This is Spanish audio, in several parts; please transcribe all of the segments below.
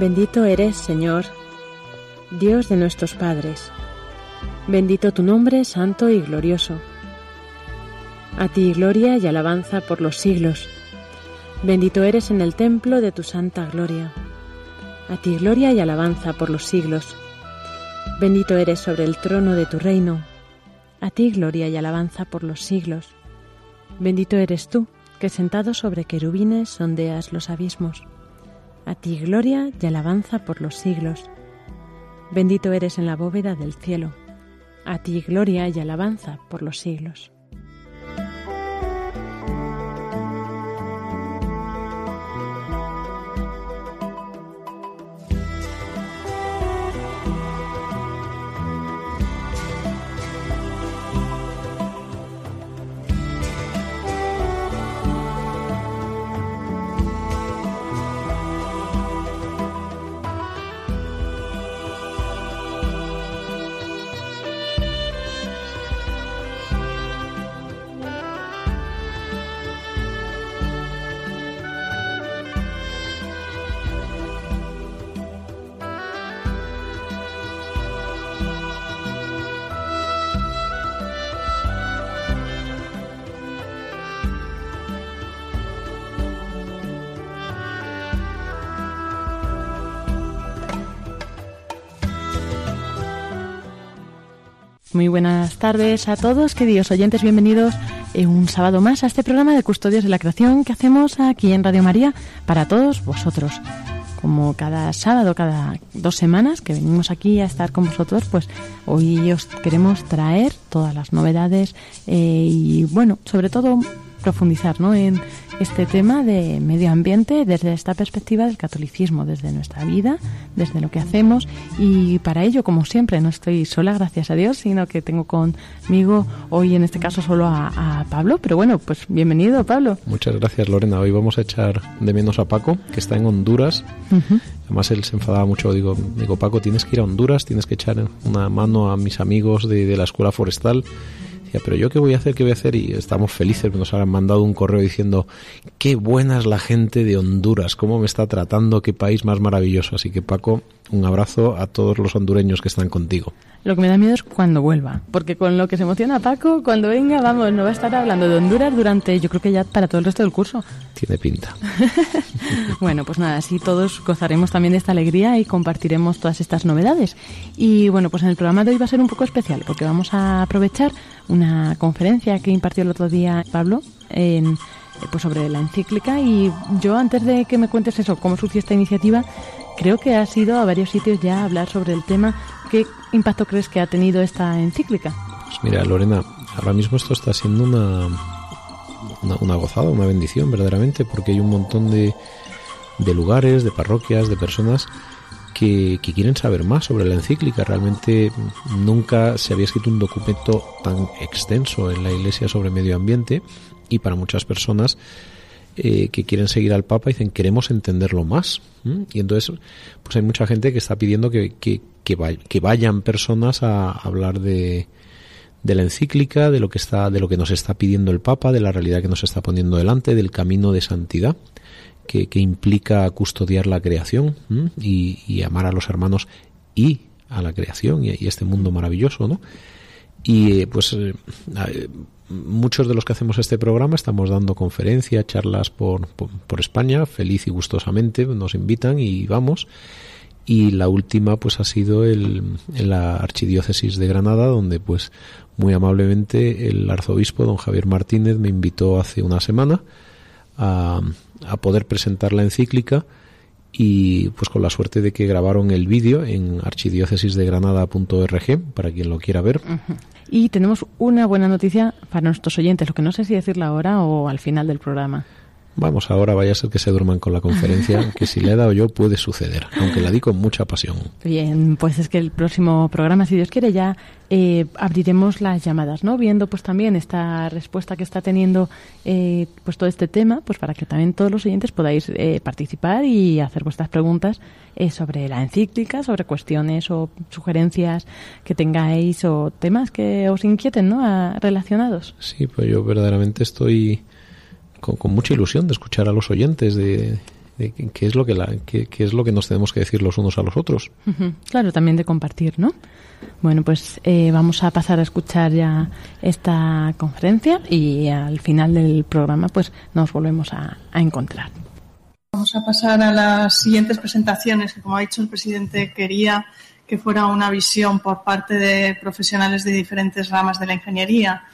Bendito eres, Señor, Dios de nuestros padres. Bendito tu nombre, santo y glorioso. A ti gloria y alabanza por los siglos. Bendito eres en el templo de tu santa gloria. A ti gloria y alabanza por los siglos. Bendito eres sobre el trono de tu reino. A ti gloria y alabanza por los siglos. Bendito eres tú, que sentado sobre querubines sondeas los abismos. A ti gloria y alabanza por los siglos. Bendito eres en la bóveda del cielo. A ti gloria y alabanza por los siglos. Muy buenas tardes a todos, queridos oyentes, bienvenidos un sábado más a este programa de Custodios de la Creación que hacemos aquí en Radio María para todos vosotros. Como cada sábado, cada dos semanas que venimos aquí a estar con vosotros, pues hoy os queremos traer todas las novedades eh, y, bueno, sobre todo profundizar ¿no? en este tema de medio ambiente desde esta perspectiva del catolicismo, desde nuestra vida, desde lo que hacemos y para ello, como siempre, no estoy sola, gracias a Dios, sino que tengo conmigo hoy en este caso solo a, Pablo, pero bueno, pues bienvenido Pablo. Muchas gracias Lorena, hoy vamos a echar de menos a Paco, que está en Honduras. Además él se enfadaba mucho, digo, digo Paco, tienes que ir a Honduras, tienes que echar una mano a mis amigos de, de la escuela forestal pero yo qué voy a hacer, qué voy a hacer y estamos felices, nos han mandado un correo diciendo qué buena es la gente de Honduras, cómo me está tratando, qué país más maravilloso. Así que Paco, un abrazo a todos los hondureños que están contigo. Lo que me da miedo es cuando vuelva, porque con lo que se emociona Paco, cuando venga, vamos, no va a estar hablando de Honduras durante, yo creo que ya para todo el resto del curso. Tiene pinta. bueno, pues nada, así todos gozaremos también de esta alegría y compartiremos todas estas novedades. Y bueno, pues en el programa de hoy va a ser un poco especial, porque vamos a aprovechar una conferencia que impartió el otro día Pablo en pues sobre la encíclica y yo antes de que me cuentes eso, cómo surgió esta iniciativa, creo que has ido a varios sitios ya hablar sobre el tema. ¿Qué impacto crees que ha tenido esta encíclica? Pues mira, Lorena, ahora mismo esto está siendo una, una, gozada, una bendición verdaderamente, porque hay un montón de, de lugares, de parroquias, de personas que, quieren saber más sobre la encíclica. Realmente nunca se había escrito un documento tan extenso en la Iglesia sobre medio ambiente y para muchas personas eh, que quieren seguir al Papa dicen queremos entenderlo más. Y entonces, pues hay mucha gente que está pidiendo que, que, que, vayan personas a hablar de, de la encíclica, de lo que está, de lo que nos está pidiendo el Papa, de la realidad que nos está poniendo delante, del camino de santidad que, implica custodiar la creación y, amar a los hermanos y a la creación y, y este mundo maravilloso, ¿no? Y pues eh, muchos de los que hacemos este programa estamos dando conferencias, charlas por, por, España, feliz y gustosamente nos invitan y vamos. Y la última pues ha sido el, en la archidiócesis de Granada, donde pues muy amablemente el arzobispo don Javier Martínez me invitó hace una semana a, a poder presentar la encíclica y pues con la suerte de que grabaron el vídeo en archidiócesisdegranada.org para quien lo quiera ver. Y tenemos una buena noticia para nuestros oyentes, lo que no sé si decirla ahora o al final del programa. Vamos, ahora vaya a ser que se duerman con la conferencia, que si le he dado yo puede suceder, aunque la di con mucha pasión. Bien, pues es que el próximo programa, si Dios quiere, ya eh, abriremos las llamadas, ¿no? Viendo pues también esta respuesta que está teniendo eh, pues todo este tema, pues para que también todos los oyentes podáis eh, participar y hacer vuestras preguntas sobre la encíclica, sobre cuestiones o sugerencias que tengáis o temas que os inquieten, ¿no? relacionados. Sí, pues yo verdaderamente estoy con, mucha ilusión de escuchar a los oyentes de, qué es lo que la, qué, es lo que nos tenemos que decir los unos a los otros. Claro, también de compartir, ¿no? Bueno, pues eh, vamos a pasar a escuchar ya esta conferencia y al final del programa pues nos volvemos a, a encontrar. Vamos a pasar a las siguientes presentaciones que, como ha dicho el presidente, quería que fuera una visión por parte de profesionales de diferentes ramas de la ingeniería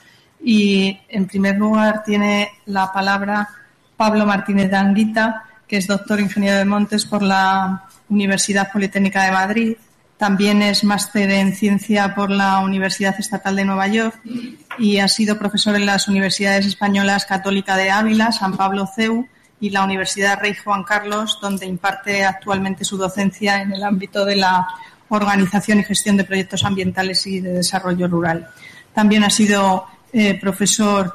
y en primer lugar tiene la palabra Pablo Martínez de Anguita, que es doctor ingeniero de montes por la Universidad Politécnica de Madrid. También es máster en ciencia por la Universidad Estatal de Nueva York y ha sido profesor en las universidades españolas Católica de Ávila, San Pablo CEU y la Universidad Rey Juan Carlos, donde imparte actualmente su docencia en el ámbito de la organización y gestión de proyectos ambientales y de desarrollo rural. También ha sido eh, profesor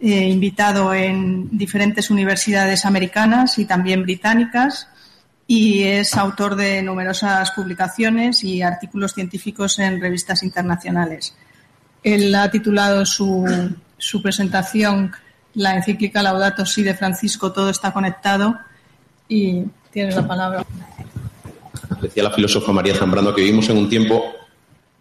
eh, invitado en diferentes universidades americanas y también británicas y es autor de numerosas publicaciones y artículos científicos en revistas internacionales. Él ha titulado su, su presentación la encíclica Laudato Si de Francisco, todo está conectado y tiene la palabra. Decía la filósofa María Zambrano que vivimos en un tiempo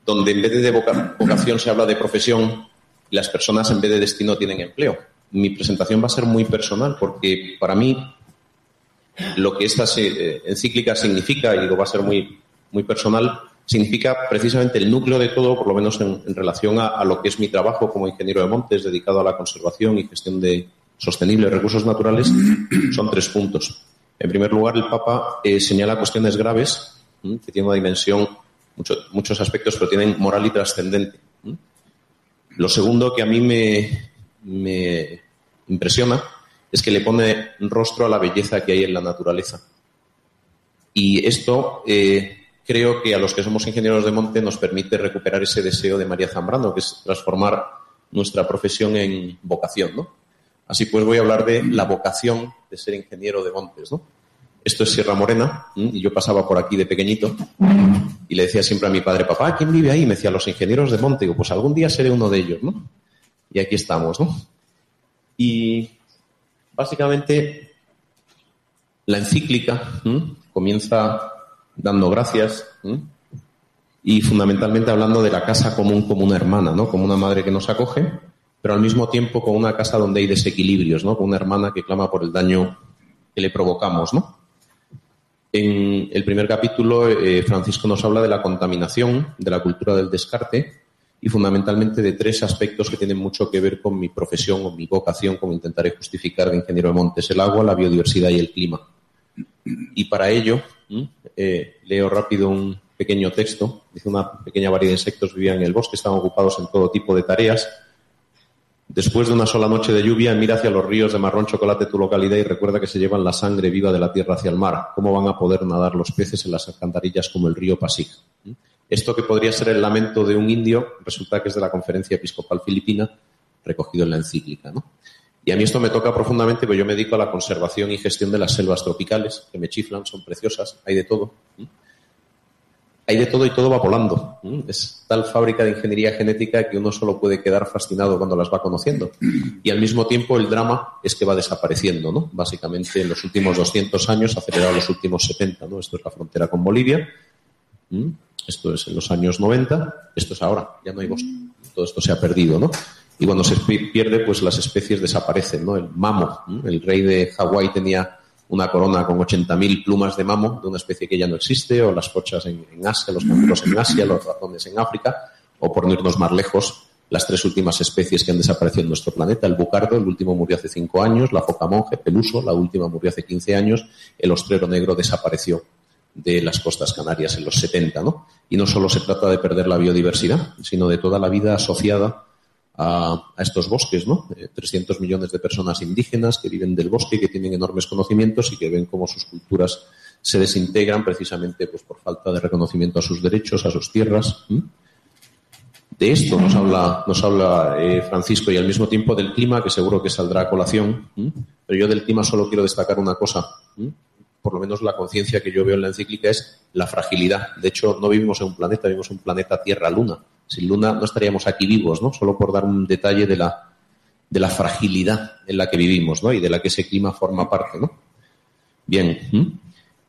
donde en vez de vocación se habla de profesión las personas en vez de destino tienen empleo. Mi presentación va a ser muy personal porque para mí lo que esta eh, encíclica significa, y digo va a ser muy, muy personal, significa precisamente el núcleo de todo, por lo menos en, relación a, lo que es mi trabajo como ingeniero de montes, dedicado a la conservación y gestión de sostenibles recursos naturales, son tres puntos. En primer lugar, el Papa eh, señala cuestiones graves que tienen una dimensión, muchos aspectos, pero tienen moral y trascendente. Lo segundo que a mí me, impresiona es que le pone rostro a la belleza que hay en la naturaleza. Y esto eh, creo que a los que somos ingenieros de monte nos permite recuperar ese deseo de María Zambrano, que es transformar nuestra profesión en vocación. ¿no? Así pues voy a hablar de la vocación de ser ingeniero de montes. ¿no? Esto es Sierra Morena y yo pasaba por aquí de pequeñito y le decía siempre a mi padre, papá, ¿quién vive ahí? Y me decía, los ingenieros de monte. pues algún día seré uno de ellos, ¿no? Y aquí estamos, ¿no? Y básicamente la encíclica comienza dando gracias y fundamentalmente hablando de la casa común como una hermana, ¿no? Como una madre que nos acoge, pero al mismo tiempo con una casa donde hay desequilibrios, ¿no? Con una hermana que clama por el daño que le provocamos, ¿no? En el primer capítulo, eh, Francisco nos habla de la contaminación, de la cultura del descarte y fundamentalmente de tres aspectos que tienen mucho que ver con mi profesión o mi vocación, como intentaré justificar de ingeniero de montes, el agua, la biodiversidad y el clima. Y para ello, eh, leo rápido un pequeño texto. Dice una pequeña variedad de insectos vivían en el bosque, estaban ocupados en todo tipo de tareas Después de una sola noche de lluvia, mira hacia los ríos de marrón chocolate tu localidad y recuerda que se llevan la sangre viva de la tierra hacia el mar. ¿Cómo van a poder nadar los peces en las alcantarillas como el río Pasig? Esto que podría ser el lamento de un indio resulta que es de la conferencia episcopal filipina recogido en la encíclica. Y a mí esto me toca profundamente porque yo me dedico a la conservación y gestión de las selvas tropicales, que me chiflan, son preciosas, hay de todo. Hay de todo y todo va volando. Es tal fábrica de ingeniería genética que uno solo puede quedar fascinado cuando las va conociendo. Y al mismo tiempo el drama es que va desapareciendo, ¿no? Básicamente en los últimos 200 años, acelerado los últimos 70, ¿no? Esto es la frontera con Bolivia. Esto es en los años 90. Esto es ahora. Ya no hay bosque. Todo esto se ha perdido, ¿no? Y cuando se pierde, pues las especies desaparecen, ¿no? El mamo, el rey de Hawái tenía una corona con 80.000 plumas de mamo de una especie que ya no existe, o las pochas en, Asia, los canguros en Asia, los ratones en África, o por no irnos más lejos, las tres últimas especies que han desaparecido en nuestro planeta, el bucardo, el último murió hace cinco años, la foca monje, peluso, la última murió hace 15 años, el ostrero negro desapareció de las costas canarias en los 70, ¿no? Y no solo se trata de perder la biodiversidad, sino de toda la vida asociada a, estos bosques, ¿no? 300 eh, millones de personas indígenas que viven del bosque, que tienen enormes conocimientos y que ven cómo sus culturas se desintegran precisamente pues, por falta de reconocimiento a sus derechos, a sus tierras. De esto nos habla, nos habla eh, Francisco y al mismo tiempo del clima, que seguro que saldrá a colación. Pero yo del clima solo quiero destacar una cosa. Por lo menos la conciencia que yo veo en la encíclica es la fragilidad. De hecho, no vivimos en un planeta, vivimos en un planeta Tierra-Luna. Sin Luna no estaríamos aquí vivos, ¿no? Solo por dar un detalle de la, de la fragilidad en la que vivimos, ¿no? Y de la que ese clima forma parte, ¿no? Bien.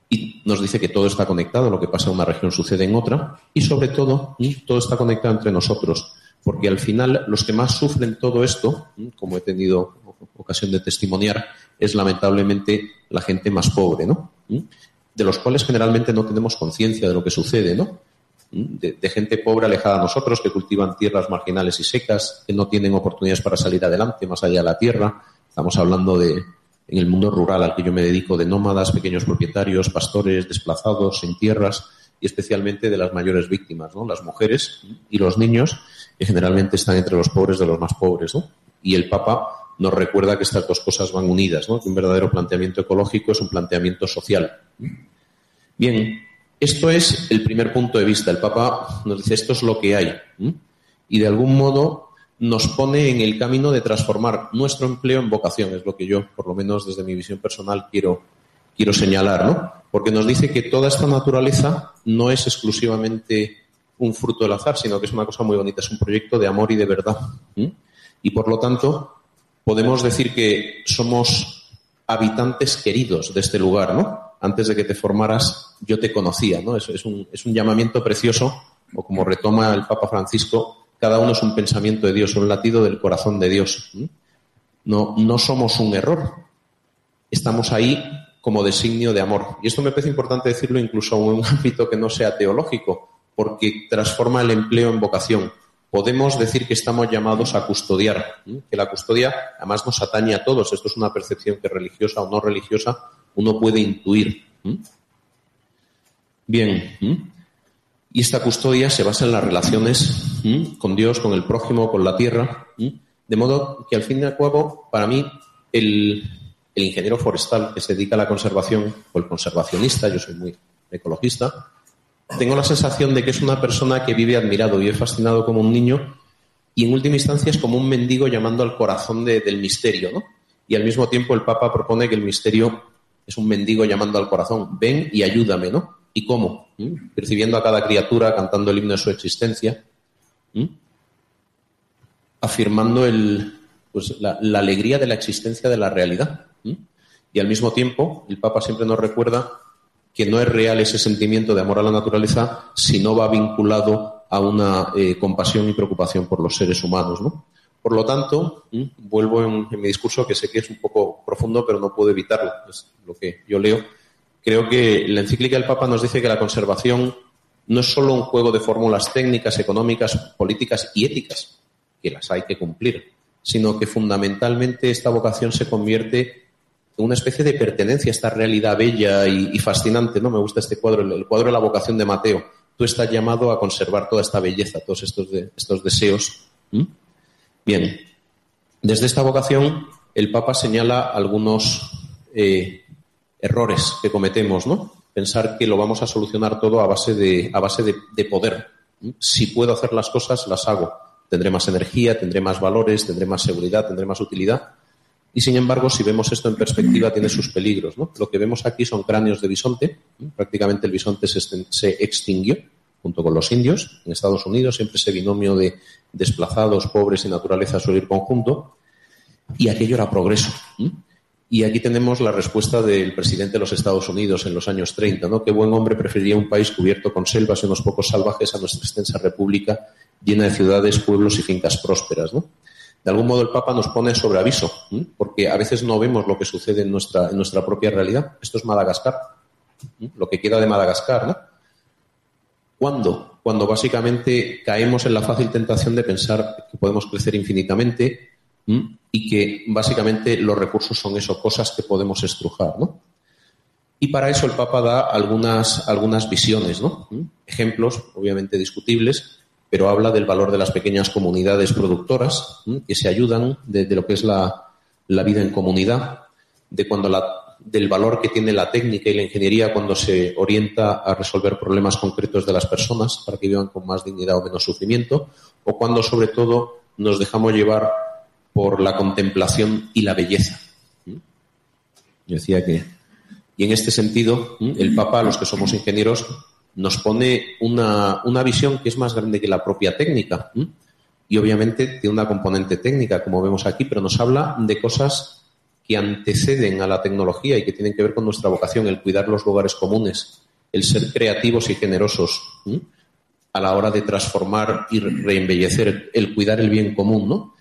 Y nos dice que todo está conectado, lo que pasa en una región sucede en otra, y sobre todo, todo está conectado entre nosotros, porque al final los que más sufren todo esto, como he tenido ocasión de testimoniar, es lamentablemente la gente más pobre, ¿no? De los cuales generalmente no tenemos conciencia de lo que sucede, ¿no? De, gente pobre alejada a nosotros, que cultivan tierras marginales y secas, que no tienen oportunidades para salir adelante más allá de la tierra. Estamos hablando de, en el mundo rural al que yo me dedico, de nómadas, pequeños propietarios, pastores, desplazados en tierras y especialmente de las mayores víctimas, ¿no? Las mujeres y los niños, que generalmente están entre los pobres de los más pobres, ¿no? Y el Papa nos recuerda que estas dos cosas van unidas, ¿no? Que un verdadero planteamiento ecológico es un planteamiento social. Bien, esto es el primer punto de vista. El Papa nos dice esto es lo que hay. Y de algún modo nos pone en el camino de transformar nuestro empleo en vocación. Es lo que yo, por lo menos desde mi visión personal, quiero, quiero señalar, ¿no? Porque nos dice que toda esta naturaleza no es exclusivamente un fruto del azar, sino que es una cosa muy bonita, es un proyecto de amor y de verdad. Y por lo tanto, podemos decir que somos habitantes queridos de este lugar, ¿no? antes de que te formaras yo te conocía, ¿no? Es un, es un llamamiento precioso, o como retoma el Papa Francisco, cada uno es un pensamiento de Dios, un latido del corazón de Dios. No, no somos un error, estamos ahí como designio de amor. Y esto me parece importante decirlo incluso en un ámbito que no sea teológico, porque transforma el empleo en vocación. Podemos decir que estamos llamados a custodiar, que la custodia además nos atañe a todos. Esto es una percepción que religiosa o no religiosa uno puede intuir. Bien, y esta custodia se basa en las relaciones con Dios, con el prójimo, con la tierra, de modo que al fin y al cabo, para mí, el, el ingeniero forestal que se dedica a la conservación, o el conservacionista, yo soy muy ecologista, tengo la sensación de que es una persona que vive admirado, vive fascinado como un niño y en última instancia es como un mendigo llamando al corazón del misterio, ¿no? Y al mismo tiempo el Papa propone que el misterio es un mendigo llamando al corazón, ven y ayúdame, ¿no? ¿Y cómo? Percibiendo a cada criatura, cantando el himno de su existencia, afirmando el, pues, la, alegría de la existencia de la realidad. Y al mismo tiempo, el Papa siempre nos recuerda que no es real ese sentimiento de amor a la naturaleza si no va vinculado a una eh, compasión y preocupación por los seres humanos, ¿no? Por lo tanto, vuelvo en, mi discurso, que sé que es un poco profundo, pero no puedo evitarlo, es lo que yo leo. Creo que la encíclica del Papa nos dice que la conservación no es solo un juego de fórmulas técnicas, económicas, políticas y éticas, que las hay que cumplir, sino que fundamentalmente esta vocación se convierte en una especie de pertenencia a esta realidad bella y, fascinante. ¿no? Me gusta este cuadro, el, cuadro de la vocación de Mateo. Tú estás llamado a conservar toda esta belleza, todos estos, deseos. Bien, desde esta vocación el Papa señala algunos eh, errores que cometemos, ¿no? Pensar que lo vamos a solucionar todo a base de, a base de, poder. Si puedo hacer las cosas, las hago. Tendré más energía, tendré más valores, tendré más seguridad, tendré más utilidad. Y sin embargo, si vemos esto en perspectiva, tiene sus peligros. ¿no? Lo que vemos aquí son cráneos de bisonte. Prácticamente el bisonte se, extinguió junto con los indios. En Estados Unidos siempre ese binomio de desplazados, pobres y naturaleza suele ir conjunto. Y aquello era progreso. Y aquí tenemos la respuesta del presidente de los Estados Unidos en los años 30, ¿no? Qué buen hombre preferiría un país cubierto con selvas y unos pocos salvajes a nuestra extensa república llena de ciudades, pueblos y fincas prósperas, ¿no? de algún modo el Papa nos pone sobre aviso, porque a veces no vemos lo que sucede en nuestra, en nuestra propia realidad. Esto es Madagascar, lo que queda de Madagascar. ¿Cuándo? Cuando básicamente caemos en la fácil tentación de pensar que podemos crecer infinitamente y que básicamente los recursos son eso, cosas que podemos estrujar, ¿no? Y para eso el Papa da algunas, algunas visiones, ¿no? Ejemplos, obviamente discutibles, pero habla del valor de las pequeñas comunidades productoras que se ayudan, de, lo que es la, vida en comunidad, de cuando la, del valor que tiene la técnica y la ingeniería cuando se orienta a resolver problemas concretos de las personas para que vivan con más dignidad o menos sufrimiento, o cuando sobre todo nos dejamos llevar por la contemplación y la belleza. Yo decía que, y en este sentido, el Papa, los que somos ingenieros, nos pone una, una, visión que es más grande que la propia técnica. Y obviamente tiene una componente técnica, como vemos aquí, pero nos habla de cosas que anteceden a la tecnología y que tienen que ver con nuestra vocación, el cuidar los lugares comunes, el ser creativos y generosos a la hora de transformar y reembellecer, el cuidar el bien común, ¿no?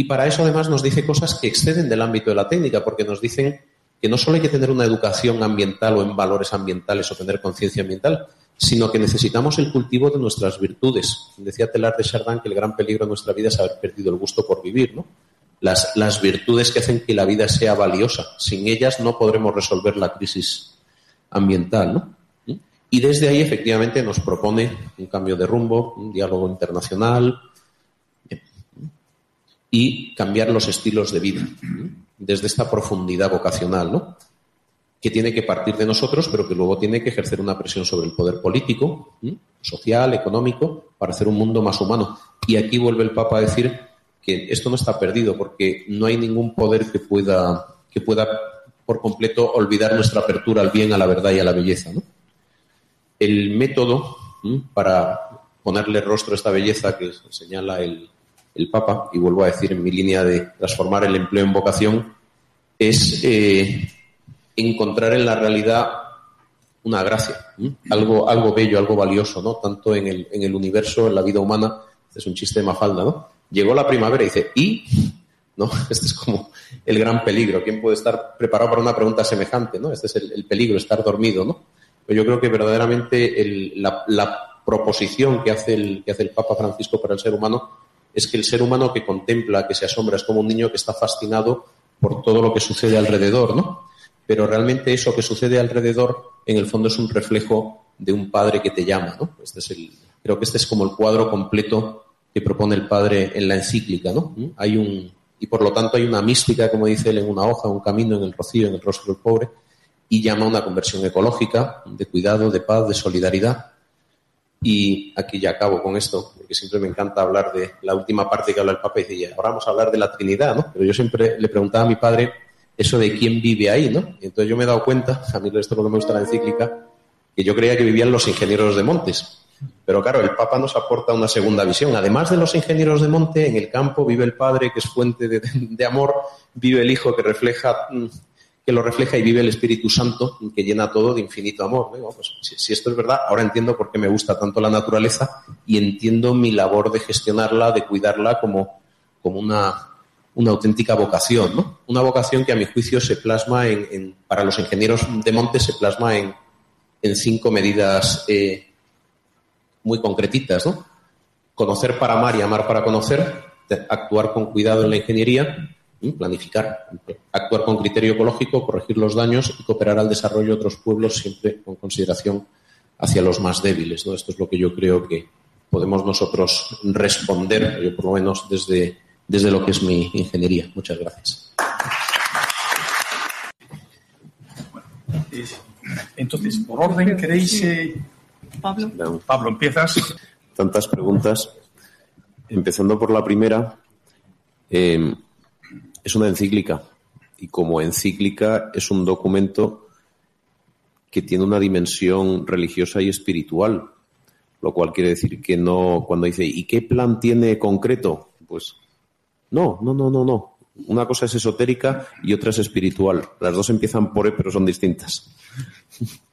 Y para eso además nos dice cosas que exceden del ámbito de la técnica, porque nos dicen que no solo hay que tener una educación ambiental o en valores ambientales o tener conciencia ambiental, sino que necesitamos el cultivo de nuestras virtudes. Decía Telar de Chardin que el gran peligro de nuestra vida es haber perdido el gusto por vivir, ¿no? Las, las virtudes que hacen que la vida sea valiosa. Sin ellas no podremos resolver la crisis ambiental, ¿no? Y desde ahí, efectivamente, nos propone un cambio de rumbo, un diálogo internacional y cambiar los estilos de vida desde esta profundidad vocacional, ¿no? que tiene que partir de nosotros, pero que luego tiene que ejercer una presión sobre el poder político, social, económico, para hacer un mundo más humano. Y aquí vuelve el Papa a decir que esto no está perdido, porque no hay ningún poder que pueda, que pueda por completo olvidar nuestra apertura al bien, a la verdad y a la belleza. El método para ponerle rostro a esta belleza que señala el, el Papa, y vuelvo a decir en mi línea de transformar el empleo en vocación, es eh, encontrar en la realidad una gracia, algo, algo bello, algo valioso, ¿no? Tanto en el, en el universo, en la vida humana, este es un chiste de Mafalda, ¿no? Llegó la primavera y dice, ¿y? ¿No? Este es como el gran peligro. ¿Quién puede estar preparado para una pregunta semejante, ¿no? Este es el, peligro, estar dormido, ¿no? Pero yo creo que verdaderamente la, la, proposición que hace, el, que hace el Papa Francisco para el ser humano es que el ser humano que contempla, que se asombra, es como un niño que está fascinado por todo lo que sucede alrededor, ¿no? pero realmente eso que sucede alrededor, en el fondo es un reflejo de un padre que te llama. ¿no? Este es el, creo que este es como el cuadro completo que propone el padre en la encíclica. ¿no? Hay un, y por lo tanto hay una mística, como dice él, en una hoja, un camino, en el rocío, en el rostro del pobre, y llama a una conversión ecológica, de cuidado, de paz, de solidaridad. Y aquí ya acabo con esto, porque siempre me encanta hablar de la última parte que habla el Papa y dice, ahora vamos a hablar de la Trinidad, ¿no? Pero yo siempre le preguntaba a mi padre eso de quién vive ahí, ¿no? Y entonces yo me he dado cuenta, a mí esto es me gusta la encíclica, que yo creía que vivían los ingenieros de montes. Pero claro, el Papa nos aporta una segunda visión. Además de los ingenieros de monte, en el campo vive el Padre, que es fuente de, amor, vive el Hijo, que refleja mm, que lo refleja y vive el Espíritu Santo, que llena todo de infinito amor. Pues, si, esto es verdad, ahora entiendo por qué me gusta tanto la naturaleza y entiendo mi labor de gestionarla, de cuidarla como, como una, una auténtica vocación, ¿no? Una vocación que a mi juicio se plasma en, para los ingenieros de monte se plasma en, cinco medidas eh, muy concretitas, ¿no? Conocer para amar y amar para conocer, actuar con cuidado en la ingeniería, planificar, actuar con criterio ecológico, corregir los daños y cooperar al desarrollo de otros pueblos siempre con consideración hacia los más débiles, ¿no? Esto es lo que yo creo que podemos nosotros responder, yo por lo menos desde desde lo que es mi ingeniería. Muchas gracias. Entonces, por orden, ¿queréis... Eh, Pablo. Pablo, empiezas. Tantas preguntas. Empezando por la primera, em, es una encíclica. y como encíclica es un documento que tiene una dimensión religiosa y espiritual, lo cual quiere decir que no, cuando dice, ¿y qué plan tiene concreto? Pues no, no, no, no, no. Una cosa es esotérica y otra es espiritual. Las dos empiezan por E, pero son distintas.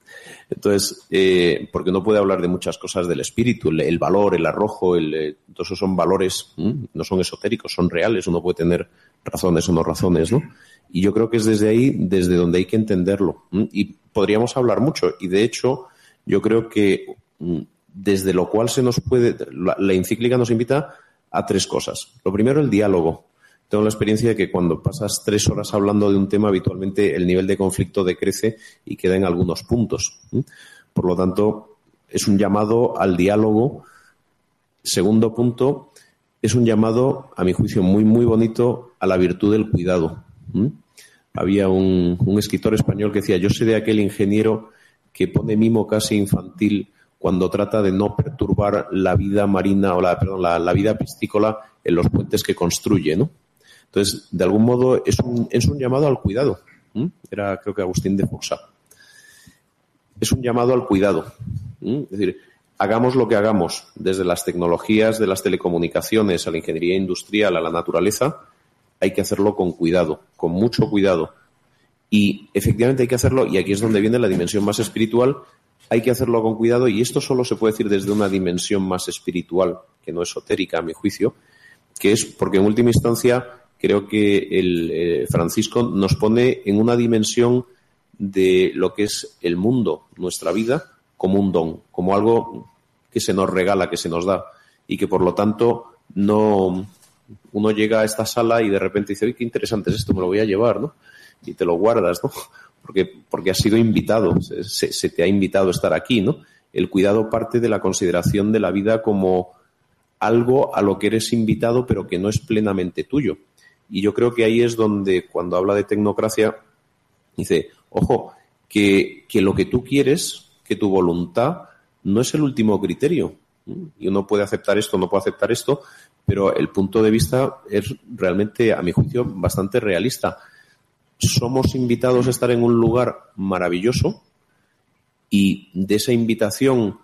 Entonces, eh, porque no puede hablar de muchas cosas del espíritu, el, valor, el arrojo, el, eh, todos esos son valores, no son esotéricos, son reales, uno puede tener razones o no razones, ¿no? Y yo creo que es desde ahí, desde donde hay que entenderlo. Y podríamos hablar mucho, y de hecho, yo creo que desde lo cual se nos puede, la encíclica nos invita a tres cosas. Lo primero, el diálogo tengo la experiencia de que cuando pasas tres horas hablando de un tema, habitualmente el nivel de conflicto decrece y queda en algunos puntos. Por lo tanto, es un llamado al diálogo. Segundo punto, es un llamado, a mi juicio, muy, muy bonito a la virtud del cuidado. Había un, escritor español que decía, yo sé de aquel ingeniero que pone mimo casi infantil cuando trata de no perturbar la vida marina o la, perdón, la, vida piscícola en los puentes que construye, ¿no? Entonces, de algún modo, es un, es un llamado al cuidado. Era, creo que Agustín de Foxa. Es un llamado al cuidado. Es decir, hagamos lo que hagamos, desde las tecnologías de las telecomunicaciones a la ingeniería industrial, a la naturaleza, hay que hacerlo con cuidado, con mucho cuidado. Y efectivamente hay que hacerlo, y aquí es donde viene la dimensión más espiritual, hay que hacerlo con cuidado, y esto solo se puede decir desde una dimensión más espiritual, que no esotérica, a mi juicio, que es porque en última instancia creo que el eh, Francisco nos pone en una dimensión de lo que es el mundo, nuestra vida, como un don, como algo que se nos regala, que se nos da, y que por lo tanto no uno llega a esta sala y de repente dice, qué interesante es esto, me lo voy a llevar, ¿no? Y te lo guardas, ¿no? Porque, porque has sido invitado, se, se te ha invitado a estar aquí, ¿no? El cuidado parte de la consideración de la vida como algo a lo que eres invitado, pero que no es plenamente tuyo. Y yo creo que ahí es donde, cuando habla de tecnocracia, dice, ojo, que, que lo que tú quieres, que tu voluntad, no es el último criterio. Y uno puede aceptar esto, no puede aceptar esto, pero el punto de vista es realmente, a mi juicio, bastante realista. Somos invitados a estar en un lugar maravilloso y de esa invitación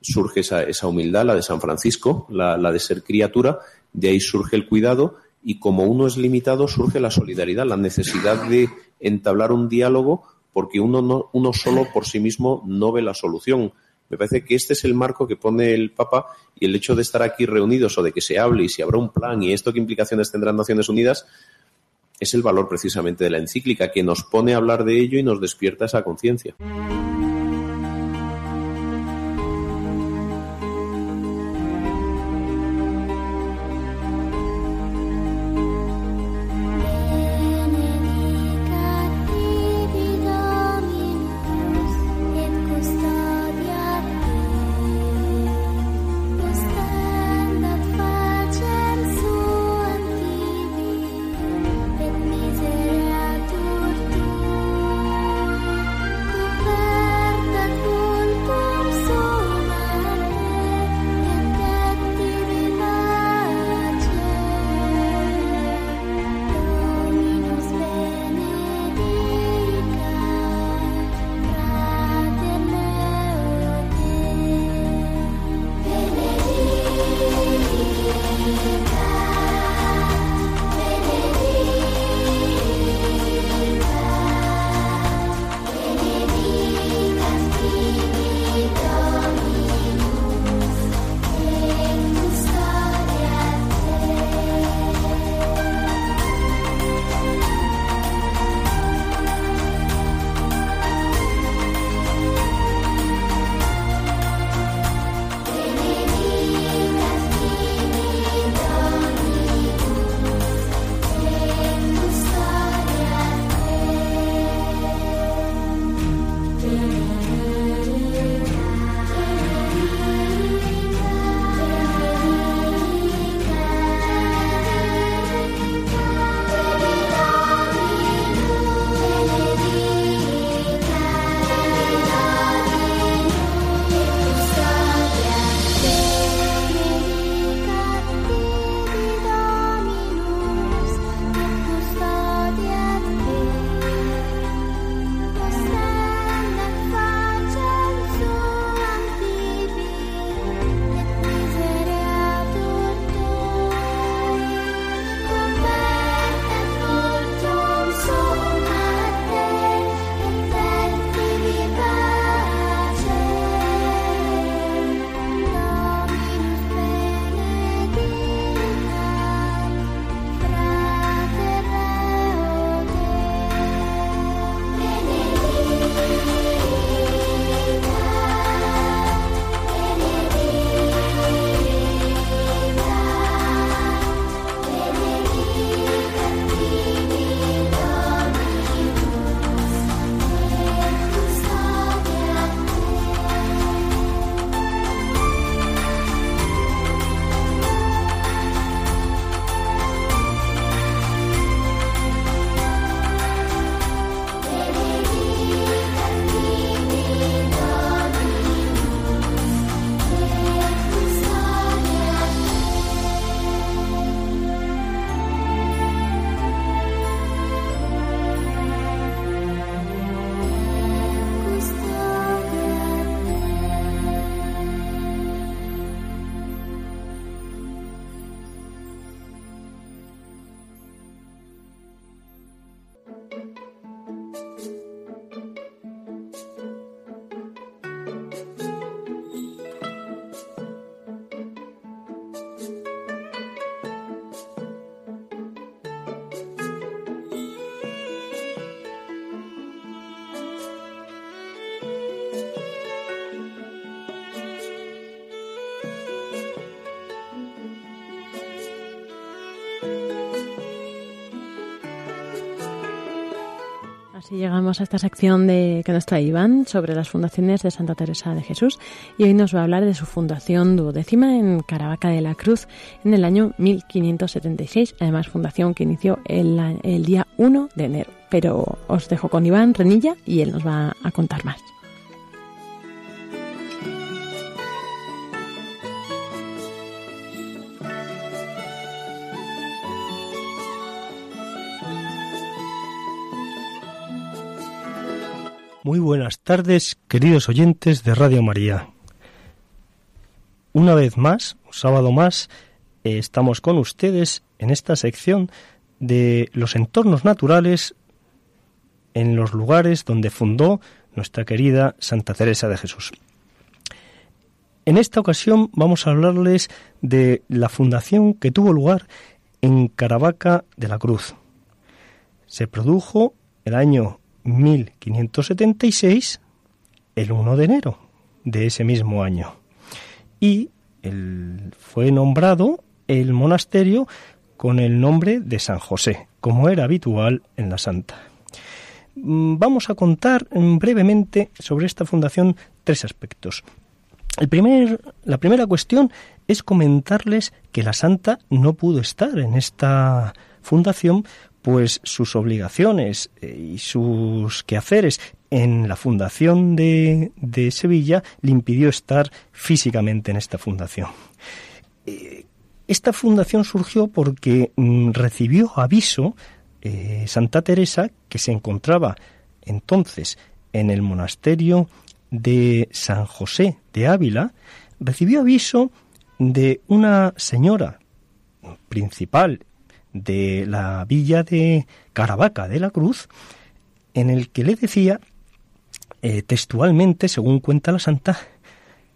surge esa, esa humildad, la de San Francisco, la, la de ser criatura, de ahí surge el cuidado y como uno es limitado surge la solidaridad, la necesidad de entablar un diálogo porque uno, no, uno solo por sí mismo no ve la solución. Me parece que este es el marco que pone el Papa y el hecho de estar aquí reunidos o de que se hable y si habrá un plan y esto qué implicaciones tendrán Naciones Unidas es el valor precisamente de la encíclica que nos pone a hablar de ello y nos despierta esa conciencia. Así llegamos a esta sección de que nos trae Iván sobre las fundaciones de Santa Teresa de Jesús y hoy nos va a hablar de su fundación duodécima en Caravaca de la Cruz en el año 1576, además fundación que inició el, el día 1 de enero. Pero os dejo con Iván Renilla y él nos va a contar más. Muy buenas tardes, queridos oyentes de Radio María. Una vez más, un sábado más, eh, estamos con ustedes en esta sección de los entornos naturales en los lugares donde fundó nuestra querida Santa Teresa de Jesús. En esta ocasión vamos a hablarles de la fundación que tuvo lugar en Caravaca de la Cruz. Se produjo el año 1576, el 1 de enero de ese mismo año. Y fue nombrado el monasterio con el nombre de San José, como era habitual en la Santa. Mm, vamos a contar brevemente sobre esta fundación tres aspectos. El primer, la primera cuestión es comentarles que la Santa no pudo estar en esta fundación pues sus obligaciones eh, y sus quehaceres en la fundación de, Sevilla le impidió estar físicamente en esta fundación. Eh, esta fundación surgió porque mm, recibió aviso eh, Santa Teresa, que se encontraba entonces en el monasterio de San José de Ávila, recibió aviso de una señora principal de la villa de Caravaca de la Cruz, en el que le decía eh, textualmente, según cuenta la santa,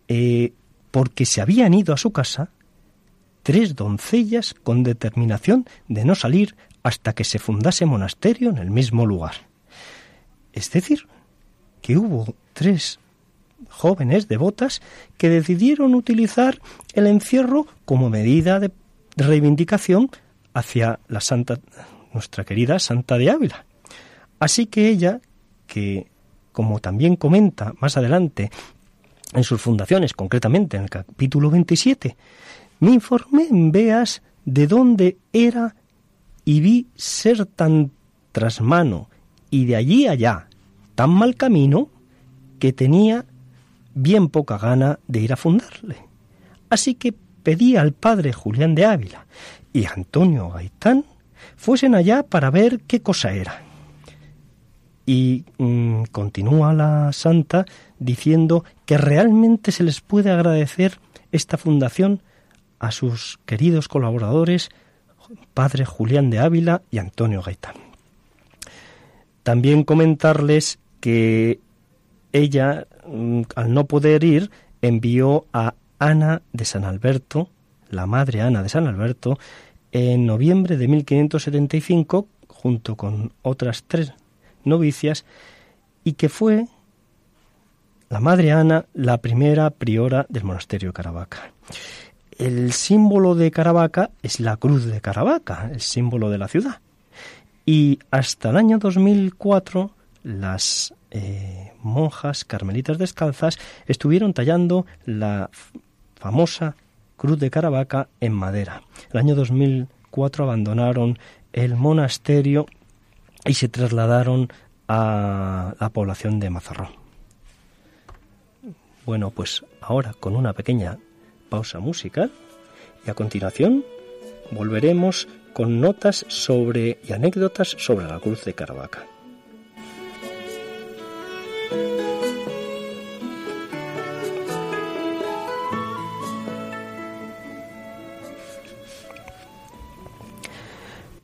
eh, porque se habían ido a su casa tres doncellas con determinación de no salir hasta que se fundase monasterio en el mismo lugar. Es decir, que hubo tres jóvenes devotas que decidieron utilizar el encierro como medida de reivindicación hacia la Santa, nuestra querida Santa de Ávila. Así que ella, que como también comenta más adelante en sus fundaciones, concretamente en el capítulo 27, me informé en Beas de dónde era y vi ser tan trasmano y de allí allá tan mal camino que tenía bien poca gana de ir a fundarle. Así que pedí al padre Julián de Ávila y Antonio Gaitán fuesen allá para ver qué cosa era. Y mm, continúa la santa diciendo que realmente se les puede agradecer esta fundación a sus queridos colaboradores, padre Julián de Ávila y Antonio Gaitán. También comentarles que ella, mm, al no poder ir, envió a Ana de San Alberto, la madre Ana de San Alberto, en noviembre de 1575, junto con otras tres novicias, y que fue la madre Ana la primera priora del monasterio de Caravaca. El símbolo de Caravaca es la cruz de Caravaca, el símbolo de la ciudad. Y hasta el año 2004 las eh, monjas carmelitas descalzas estuvieron tallando la famosa Cruz de Caravaca en madera. El año 2004 abandonaron el monasterio y se trasladaron a la población de Mazarrón. Bueno, pues ahora con una pequeña pausa musical y a continuación volveremos con notas sobre y anécdotas sobre la Cruz de Caravaca.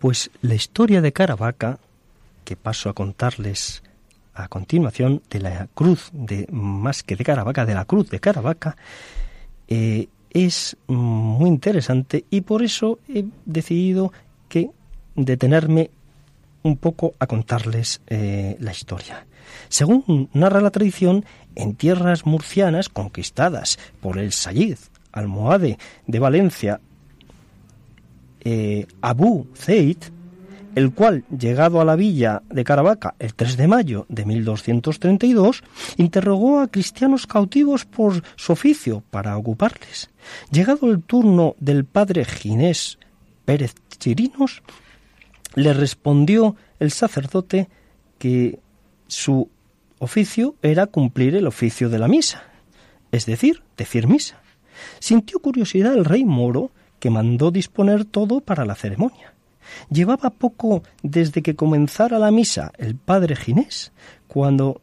Pues la historia de Caravaca, que paso a contarles a continuación, de la cruz de más que de Caravaca, de la cruz de Caravaca, eh, es muy interesante y por eso he decidido que detenerme un poco a contarles eh, la historia. Según narra la tradición, en tierras murcianas conquistadas por el Sayid almohade de Valencia eh, Abu Zaid, el cual, llegado a la villa de Caravaca el 3 de mayo de 1232, interrogó a cristianos cautivos por su oficio para ocuparles. Llegado el turno del padre Ginés Pérez Chirinos, le respondió el sacerdote que su oficio era cumplir el oficio de la misa, es decir, decir misa. Sintió curiosidad el rey moro, que mandó disponer todo para la ceremonia. Llevaba poco desde que comenzara la misa el padre Ginés, cuando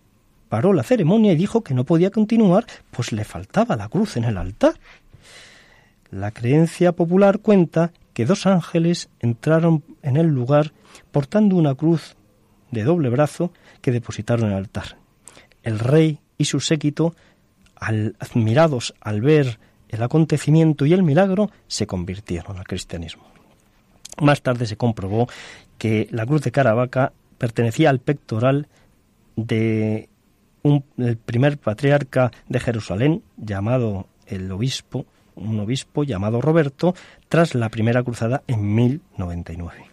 paró la ceremonia y dijo que no podía continuar, pues le faltaba la cruz en el altar. La creencia popular cuenta que dos ángeles entraron en el lugar portando una cruz de doble brazo que depositaron en el altar. El rey y su séquito, admirados al ver el acontecimiento y el milagro, se convirtieron al cristianismo. Más tarde se comprobó que la cruz de Caravaca pertenecía al pectoral de un, el primer patriarca de Jerusalén, llamado el obispo, un obispo llamado Roberto, tras la primera cruzada en 1099.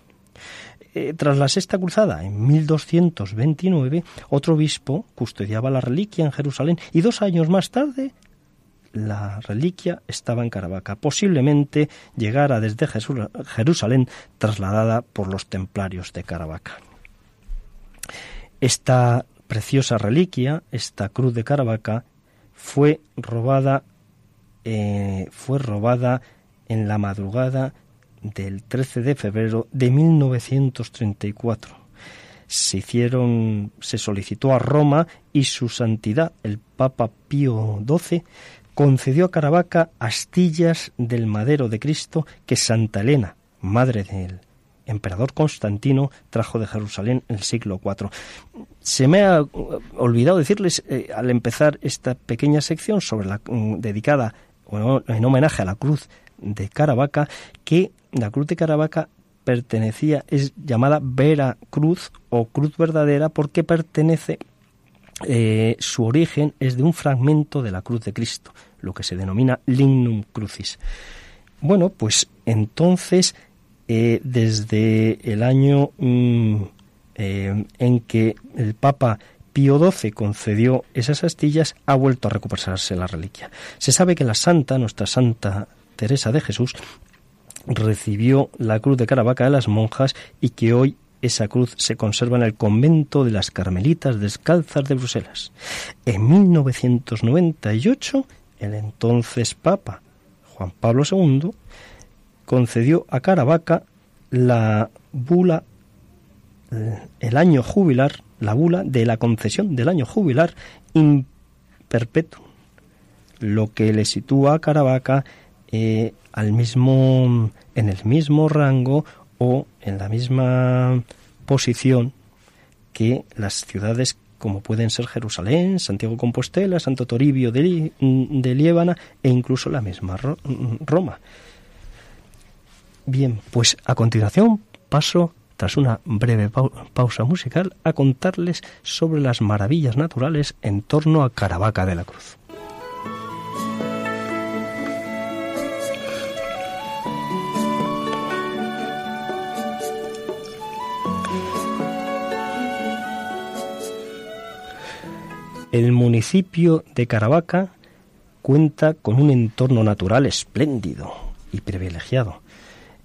Eh, tras la sexta cruzada, en 1229, otro obispo custodiaba la reliquia en Jerusalén y dos años más tarde la reliquia estaba en Caravaca. Posiblemente llegara desde Jerusalén trasladada por los templarios de Caravaca. Esta preciosa reliquia, esta cruz de Caravaca, fue robada, eh, fue robada en la madrugada del 13 de febrero de 1934. Se hicieron, se solicitó a Roma y su santidad, el Papa Pío XII, concedió a Caravaca astillas del madero de Cristo que Santa Elena, madre del emperador Constantino, trajo de Jerusalén en el siglo IV. Se me ha olvidado decirles eh, al empezar esta pequeña sección sobre la mm, dedicada en homenaje a la cruz de Caravaca que la cruz de Caravaca pertenecía es llamada Vera Cruz o Cruz verdadera porque pertenece eh, su origen es de un fragmento de la cruz de Cristo lo que se denomina lignum crucis. Bueno, pues entonces, eh, desde el año mm, eh, en que el Papa Pío XII concedió esas astillas, ha vuelto a recuperarse la reliquia. Se sabe que la santa, nuestra Santa Teresa de Jesús, recibió la cruz de Caravaca de las monjas y que hoy esa cruz se conserva en el convento de las Carmelitas Descalzas de Bruselas. En 1998 el entonces Papa Juan Pablo II concedió a Caravaca la bula, el año jubilar, la bula de la concesión del año jubilar in perpetuum, lo que le sitúa a Caravaca eh, al mismo, en el mismo rango o en la misma posición que las ciudades como pueden ser Jerusalén, Santiago Compostela, Santo Toribio de, Liébana e incluso la misma Roma. Bien, pues a continuación paso, tras una breve pausa musical, a contarles sobre las maravillas naturales en torno a Caravaca de la Cruz. El municipio de Caravaca cuenta con un entorno natural espléndido y privilegiado.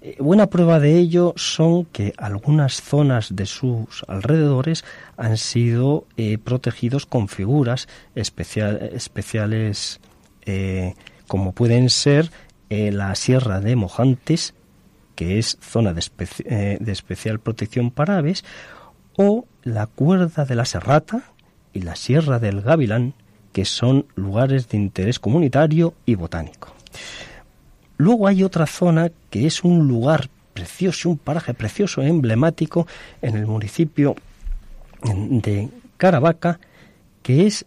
Eh, buena prueba de ello son que algunas zonas de sus alrededores han sido eh, protegidos con figuras especiales eh, como pueden ser la Sierra de Mojantes, que es zona de especial protección para aves, o la Cuerda de la Serrata, y la Sierra del Gavilán, que son lugares de interés comunitario y botánico. Luego hay otra zona que es un lugar precioso, un paraje precioso, emblemático en el municipio de Caravaca, que es,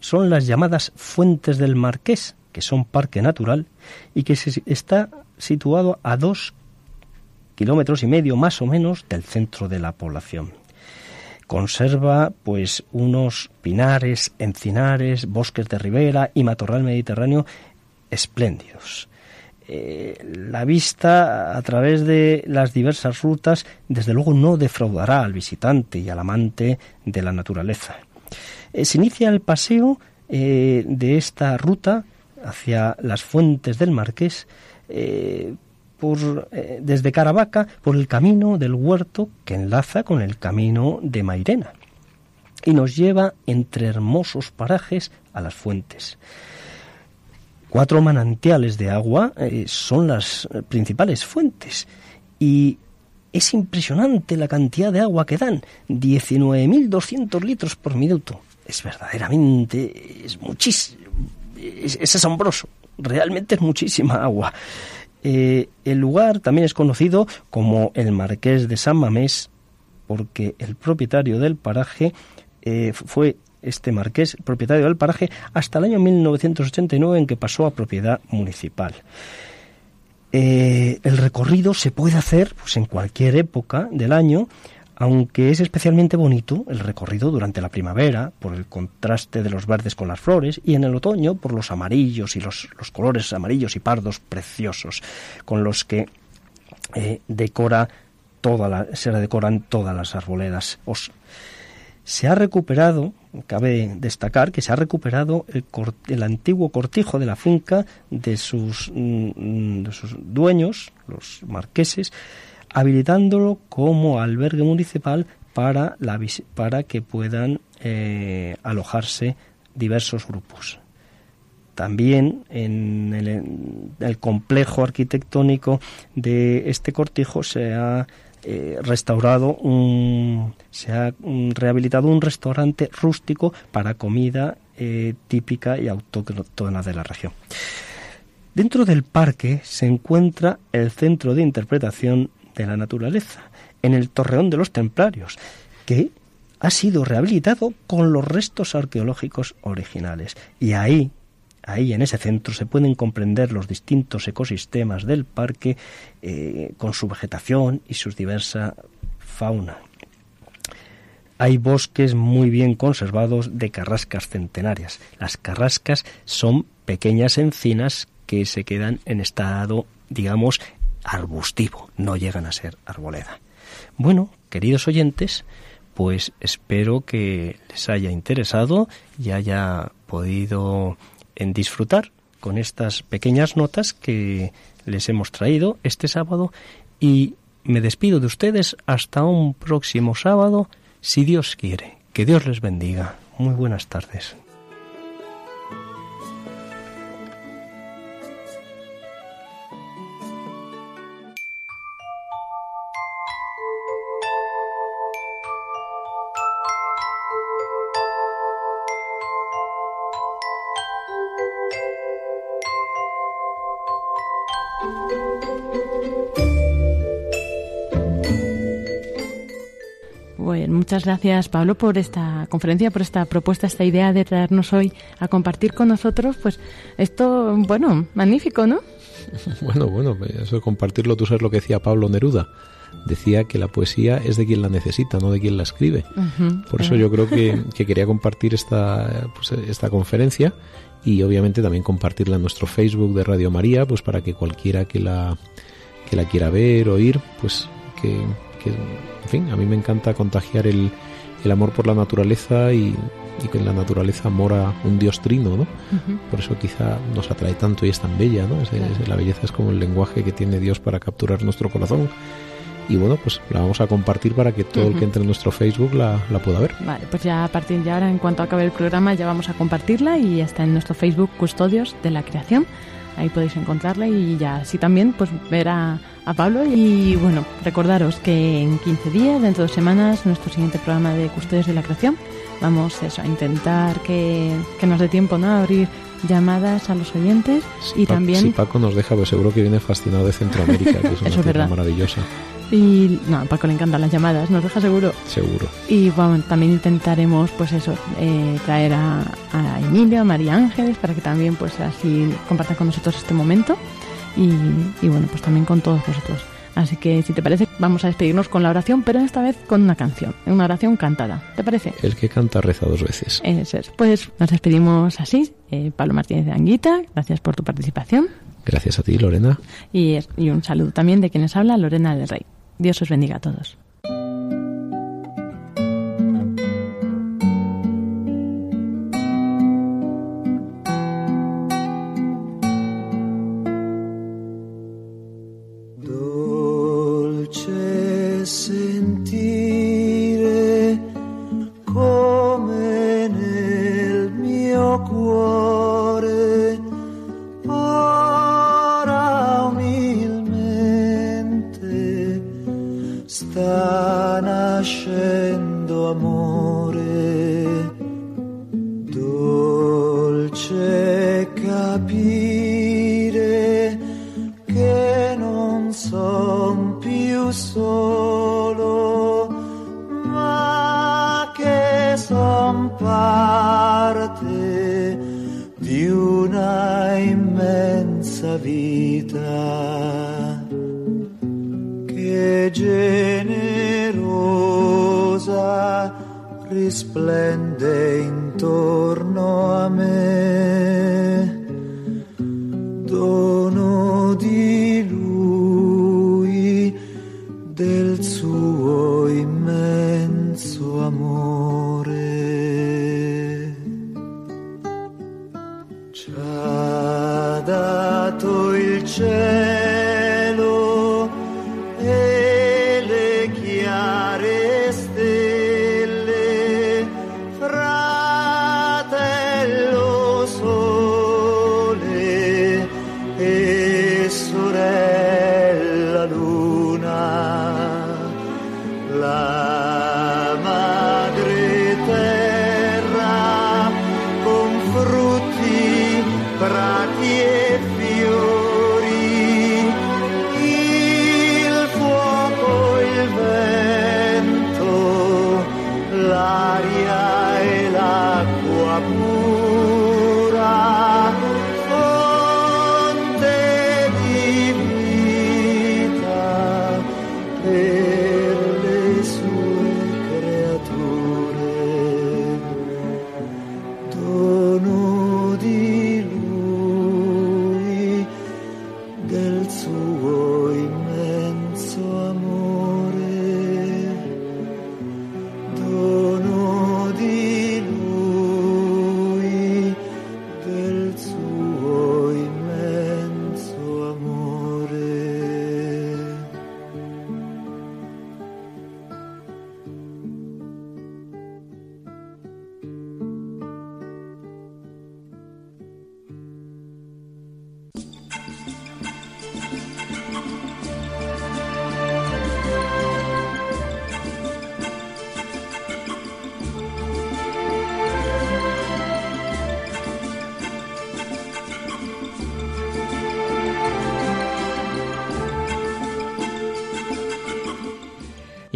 son las llamadas Fuentes del Marqués, que son parque natural y que está situado a dos kilómetros y medio más o menos del centro de la población conserva pues unos pinares, encinares, bosques de ribera y matorral mediterráneo espléndidos. eh, la vista a través de las diversas rutas, desde luego no defraudará al visitante y al amante de la naturaleza. Eh, se inicia el paseo eh, de esta ruta hacia las fuentes del Marqués por, desde Caravaca por el camino del huerto que enlaza con el camino de Mairena y nos lleva entre hermosos parajes a las fuentes. Cuatro manantiales de agua eh, son las principales fuentes y es impresionante la cantidad de agua que dan, 19.200 litros por minuto. Es verdaderamente, es muchísimo, es, asombroso, realmente es muchísima agua. Eh, el lugar también es conocido como el Marqués de San Mamés porque el propietario del paraje eh, fue este marqués, propietario del paraje, hasta el año 1989 en que pasó a propiedad municipal. Eh, el recorrido se puede hacer pues, en cualquier época del año, aunque es especialmente bonito el recorrido durante la primavera, por el contraste de los verdes con las flores, y en el otoño por los amarillos y los, colores amarillos y pardos preciosos con los que eh, decora toda la, se decoran todas las arboledas. se ha recuperado cabe destacar que se ha recuperado el, antiguo cortijo de la finca de sus, mm, sus dueños, los marqueses, habilitándolo como albergue municipal para, que puedan eh, alojarse diversos grupos. También en el, en el, complejo arquitectónico de este cortijo se ha eh, restaurado un, se ha rehabilitado un restaurante rústico para comida eh, típica y autóctona de la región. Dentro del parque se encuentra el Centro de Interpretación de la Naturaleza, en el Torreón de los Templarios, que ha sido rehabilitado con los restos arqueológicos originales. Y ahí Ahí en ese centro se pueden comprender los distintos ecosistemas del parque eh, con su vegetación y su diversa fauna. Hay bosques muy bien conservados de carrascas centenarias. Las carrascas son pequeñas encinas que se quedan en estado, digamos, arbustivo, no llegan a ser arboleda. Bueno, queridos oyentes, pues espero que les haya interesado y haya podido en disfrutar con estas pequeñas notas que les hemos traído este sábado y me despido de ustedes hasta un próximo sábado, si Dios quiere. Que Dios les bendiga. Muy buenas tardes. Muchas gracias Pablo por esta conferencia, por esta propuesta, esta idea de traernos hoy a compartir con nosotros, pues esto, bueno, magnífico, ¿no? Bueno, bueno, eso de compartirlo, tú sabes lo que decía Pablo Neruda. Decía que la poesía es de quien la necesita, no de quien la escribe. Por eso yo creo que, quería compartir esta, pues, esta conferencia y obviamente también compartirla en nuestro Facebook de Radio María, pues para que cualquiera que la, que la quiera ver, oír, pues que, que en fin, a mí me encanta contagiar el, el amor por la naturaleza y, y, que en la naturaleza mora un dios trino, ¿no? Por eso quizá nos atrae tanto y es tan bella, ¿no? la belleza es como el lenguaje que tiene Dios para capturar nuestro corazón. Y bueno, pues la vamos a compartir para que todo el que entre en nuestro Facebook la, la, pueda ver. Vale, pues ya a partir de ahora, en cuanto acabe el programa, ya vamos a compartirla y está en nuestro Facebook Custodios de la Creación. Ahí podéis encontrarla y ya así también pues ver a a Pablo. Y bueno, recordaros que en 15 días, dentro de dos semanas, nuestro siguiente programa de Custodios de la Creación, vamos eso, a intentar que, nos dé tiempo ¿no? a abrir llamadas a los oyentes y también... Si Paco nos deja, pues seguro que viene fascinado de Centroamérica, que es una tierra maravillosa. Y no, a Paco le encantan las llamadas, nos deja seguro. Seguro. Y bueno, también intentaremos, pues eso, eh, traer a, a Emilia, a María Ángeles, para que también, pues así compartan con nosotros este momento y, bueno, pues también con todos vosotros. Así que si te parece, vamos a despedirnos con la oración, pero esta vez con una canción, una oración cantada. ¿Te parece? El que canta reza dos veces. Eso es. Pues nos despedimos así. Eh, Pablo Martínez de Anguita, gracias por tu participación. Gracias a ti, Lorena. Y, y un saludo también de quienes habla, Lorena del Rey. Dios os bendiga a todos. son parte di una immensa vita che generosa risplende intorno a me.